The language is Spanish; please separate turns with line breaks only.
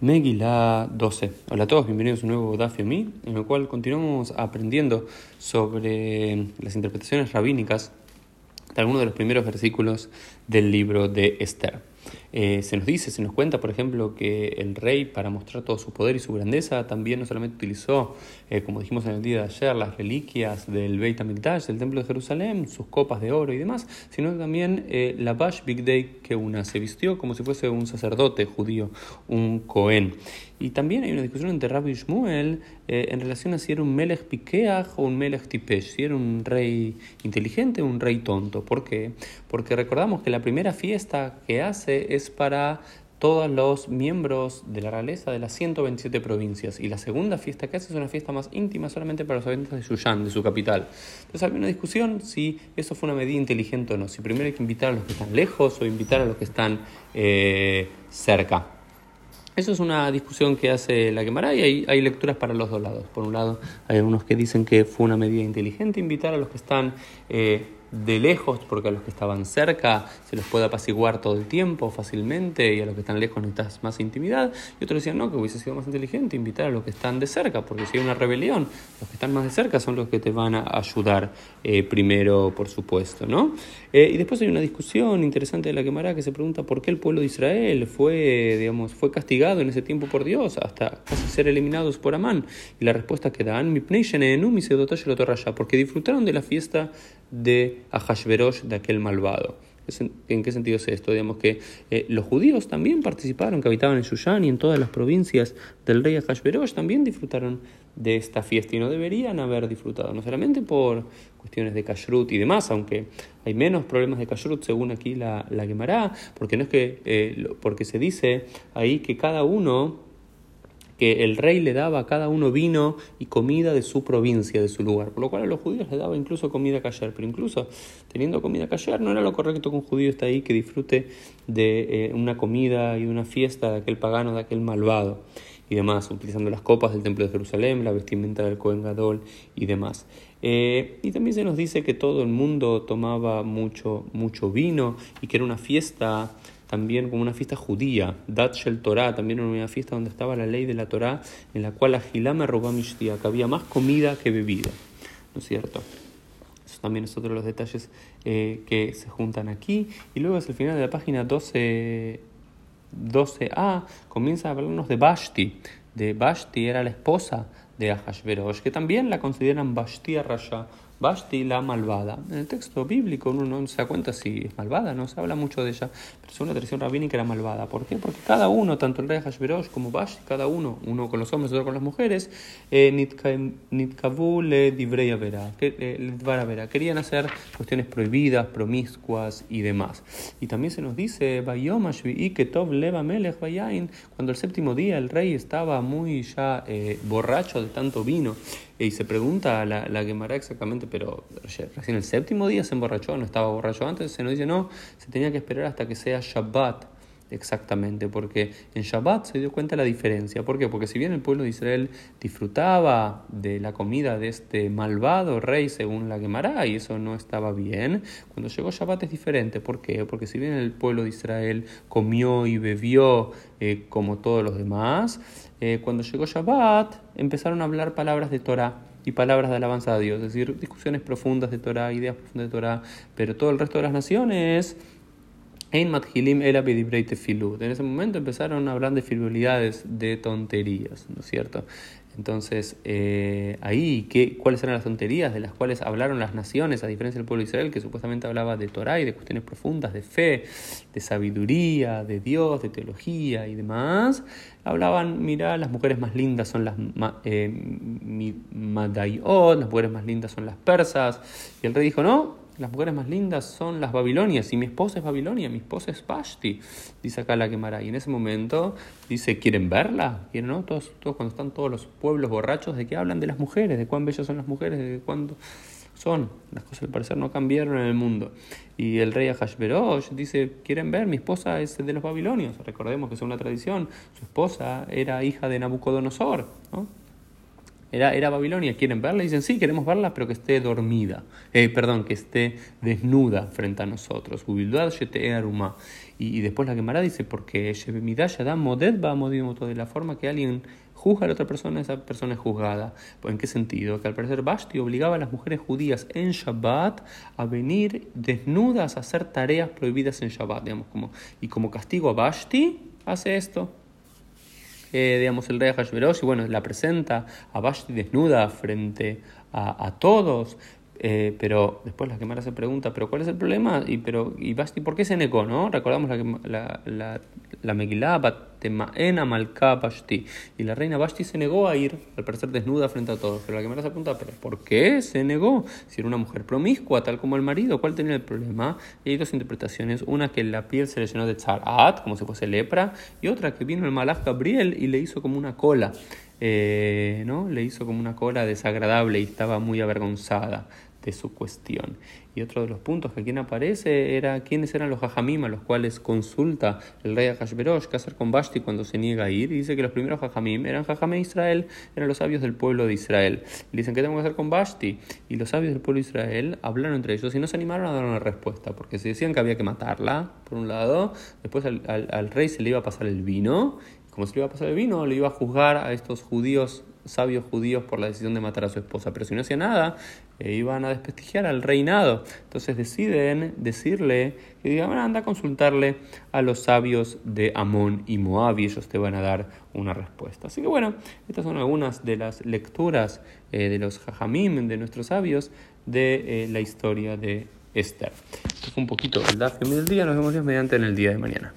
Megillah 12. Hola a todos, bienvenidos a un nuevo Daf en el cual continuamos aprendiendo sobre las interpretaciones rabínicas de algunos de los primeros versículos del libro de Esther. Eh, se nos dice, se nos cuenta, por ejemplo, que el rey, para mostrar todo su poder y su grandeza, también no solamente utilizó, eh, como dijimos en el día de ayer, las reliquias del Beit HaMikdash, del Templo de Jerusalén, sus copas de oro y demás, sino también eh, la Bash Big Day que una se vistió como si fuese un sacerdote judío, un Cohen. Y también hay una discusión entre Rabbi Shmuel en relación a si era un Melech Pikeach o un Melech Tipesh, si era un rey inteligente o un rey tonto. ¿Por qué? Porque recordamos que la primera fiesta que hace es para todos los miembros de la realeza de las 127 provincias. Y la segunda fiesta que hace es una fiesta más íntima solamente para los habitantes de Yuyán, de su capital. Entonces había una discusión si eso fue una medida inteligente o no. Si primero hay que invitar a los que están lejos o invitar a los que están eh, cerca. Eso es una discusión que hace la Gemara y hay, lecturas para los dos lados. Por un lado, hay algunos que dicen que fue una medida inteligente invitar a los que están eh, de lejos, porque a los que estaban cerca se los puede apaciguar todo el tiempo fácilmente y a los que están lejos necesitas más intimidad. Y otros decían, no, que hubiese sido más inteligente invitar a los que están de cerca, porque si hay una rebelión, los que están más de cerca son los que te van a ayudar eh, primero, por supuesto. ¿no? Eh, y después hay una discusión interesante de la Gemara que se pregunta por qué el pueblo de Israel fue, digamos, fue castigado en ese tiempo por Dios hasta casi ser eliminados por Amán. Y la respuesta que dan, porque disfrutaron de la fiesta de Ahashverosh, de aquel malvado. ¿En qué sentido es esto? Digamos que eh, los judíos también participaron, que habitaban en Shushan y en todas las provincias del rey Ahashverosh, también disfrutaron de esta fiesta y no deberían haber disfrutado, no solamente por cuestiones de kashrut y demás, aunque hay menos problemas de kashrut según aquí la, la Gemara, porque no es que, eh, porque se dice ahí que cada uno que el rey le daba a cada uno vino y comida de su provincia, de su lugar, por lo cual a los judíos les daba incluso comida cayer, pero incluso teniendo comida cayer no era lo correcto que un judío esté ahí que disfrute de eh, una comida y una fiesta de aquel pagano, de aquel malvado y demás, utilizando las copas del templo de Jerusalén, la vestimenta del Cohen Gadol y demás. Eh, y también se nos dice que todo el mundo tomaba mucho, mucho vino y que era una fiesta también como una fiesta judía, Dat Shel Torah, también una fiesta donde estaba la ley de la Torah, en la cual la me robó que había más comida que bebida, ¿no es cierto? Eso también es otro de los detalles eh, que se juntan aquí. Y luego es el final de la página 12, 12a, comienza a hablarnos de Bashti. De Bashti era la esposa de Ahashverosh, que también la consideran Bashti Rasha Basti la malvada. En el texto bíblico uno no se da cuenta si es malvada, no se habla mucho de ella, pero según la tradición rabínica era malvada. ¿Por qué? Porque cada uno, tanto el rey Hashverosh como Basti, cada uno, uno con los hombres, otro con las mujeres, eh, le vera, querían hacer cuestiones prohibidas, promiscuas y demás. Y también se nos dice, cuando el séptimo día el rey estaba muy ya eh, borracho de tanto vino, y se pregunta la, la Gemara exactamente, pero recién el séptimo día se emborrachó, no estaba borracho antes, se nos dice no, se tenía que esperar hasta que sea Shabbat exactamente, porque en Shabbat se dio cuenta la diferencia. ¿Por qué? Porque si bien el pueblo de Israel disfrutaba de la comida de este malvado rey según la Gemara, y eso no estaba bien, cuando llegó Shabbat es diferente. ¿Por qué? Porque si bien el pueblo de Israel comió y bebió eh, como todos los demás, eh, cuando llegó Shabbat empezaron a hablar palabras de Torah y palabras de alabanza a Dios, es decir, discusiones profundas de Torah, ideas profundas de Torah, pero todo el resto de las naciones en ese momento empezaron a hablar de frivolidades, de tonterías, ¿no es cierto? Entonces, eh, ahí, ¿qué, ¿cuáles eran las tonterías de las cuales hablaron las naciones, a diferencia del pueblo de Israel, que supuestamente hablaba de Torah y de cuestiones profundas, de fe, de sabiduría, de Dios, de teología y demás? Hablaban, mira, las mujeres más lindas son las eh, las mujeres más lindas son las persas. Y el rey dijo, no, las mujeres más lindas son las babilonias y mi esposa es Babilonia, mi esposa es Pashti, dice acá la quemará. Y en ese momento dice, ¿quieren verla? ¿Quieren, no? Todos, todos, cuando están todos los pueblos borrachos, ¿de qué hablan de las mujeres? ¿De cuán bellas son las mujeres? ¿De cuándo son? Las cosas al parecer no cambiaron en el mundo. Y el rey Ahashverosh dice, ¿quieren ver? Mi esposa es de los babilonios. Recordemos que es una tradición, su esposa era hija de Nabucodonosor, ¿no? Era, era Babilonia, ¿quieren verla? Y dicen, sí, queremos verla, pero que esté dormida, eh, perdón, que esté desnuda frente a nosotros. Y, y después la quemará dice, porque de la forma que alguien juzga a la otra persona, esa persona es juzgada. Pues, ¿En qué sentido? Que al parecer Basti obligaba a las mujeres judías en Shabbat a venir desnudas a hacer tareas prohibidas en Shabbat, digamos, como, y como castigo a Basti hace esto. Eh, digamos, el rey Hashverosh, y bueno, la presenta a Basti desnuda frente a, a todos, eh, pero después la Gemara se pregunta, ¿pero cuál es el problema? Y, pero, y Basti, ¿por qué se negó? ¿no? Recordamos la, la, la, la Megilá. Y la reina Basti se negó a ir, al parecer desnuda frente a todos. Pero la Gemara se ¿pero por qué se negó? Si era una mujer promiscua, tal como el marido, ¿cuál tenía el problema? Y hay dos interpretaciones. Una que la piel se le llenó de tzarat, como si fuese lepra, y otra que vino el malach Gabriel y le hizo como una cola. Eh, ¿no? Le hizo como una cola desagradable y estaba muy avergonzada de su cuestión. Y otro de los puntos que aquí aparece era quiénes eran los hajamim a los cuales consulta el rey Ahashverosh qué hacer con Basti cuando se niega a ir. Y dice que los primeros hajamim eran hajamim de Israel, eran los sabios del pueblo de Israel. Y dicen, ¿qué tengo que hacer con Basti? Y los sabios del pueblo de Israel hablaron entre ellos y no se animaron a dar una respuesta, porque se decían que había que matarla, por un lado, después al, al rey se le iba a pasar el vino, como se le iba a pasar el vino, le iba a juzgar a estos judíos sabios judíos por la decisión de matar a su esposa, pero si no hacía nada, eh, iban a desprestigiar al reinado. Entonces deciden decirle que digan, anda a consultarle a los sabios de Amón y Moab y ellos te van a dar una respuesta. Así que bueno, estas son algunas de las lecturas eh, de los jajamim, de nuestros sabios, de eh, la historia de Esther. Esto fue un poquito el DAF del día, nos vemos mediante en el día de mañana.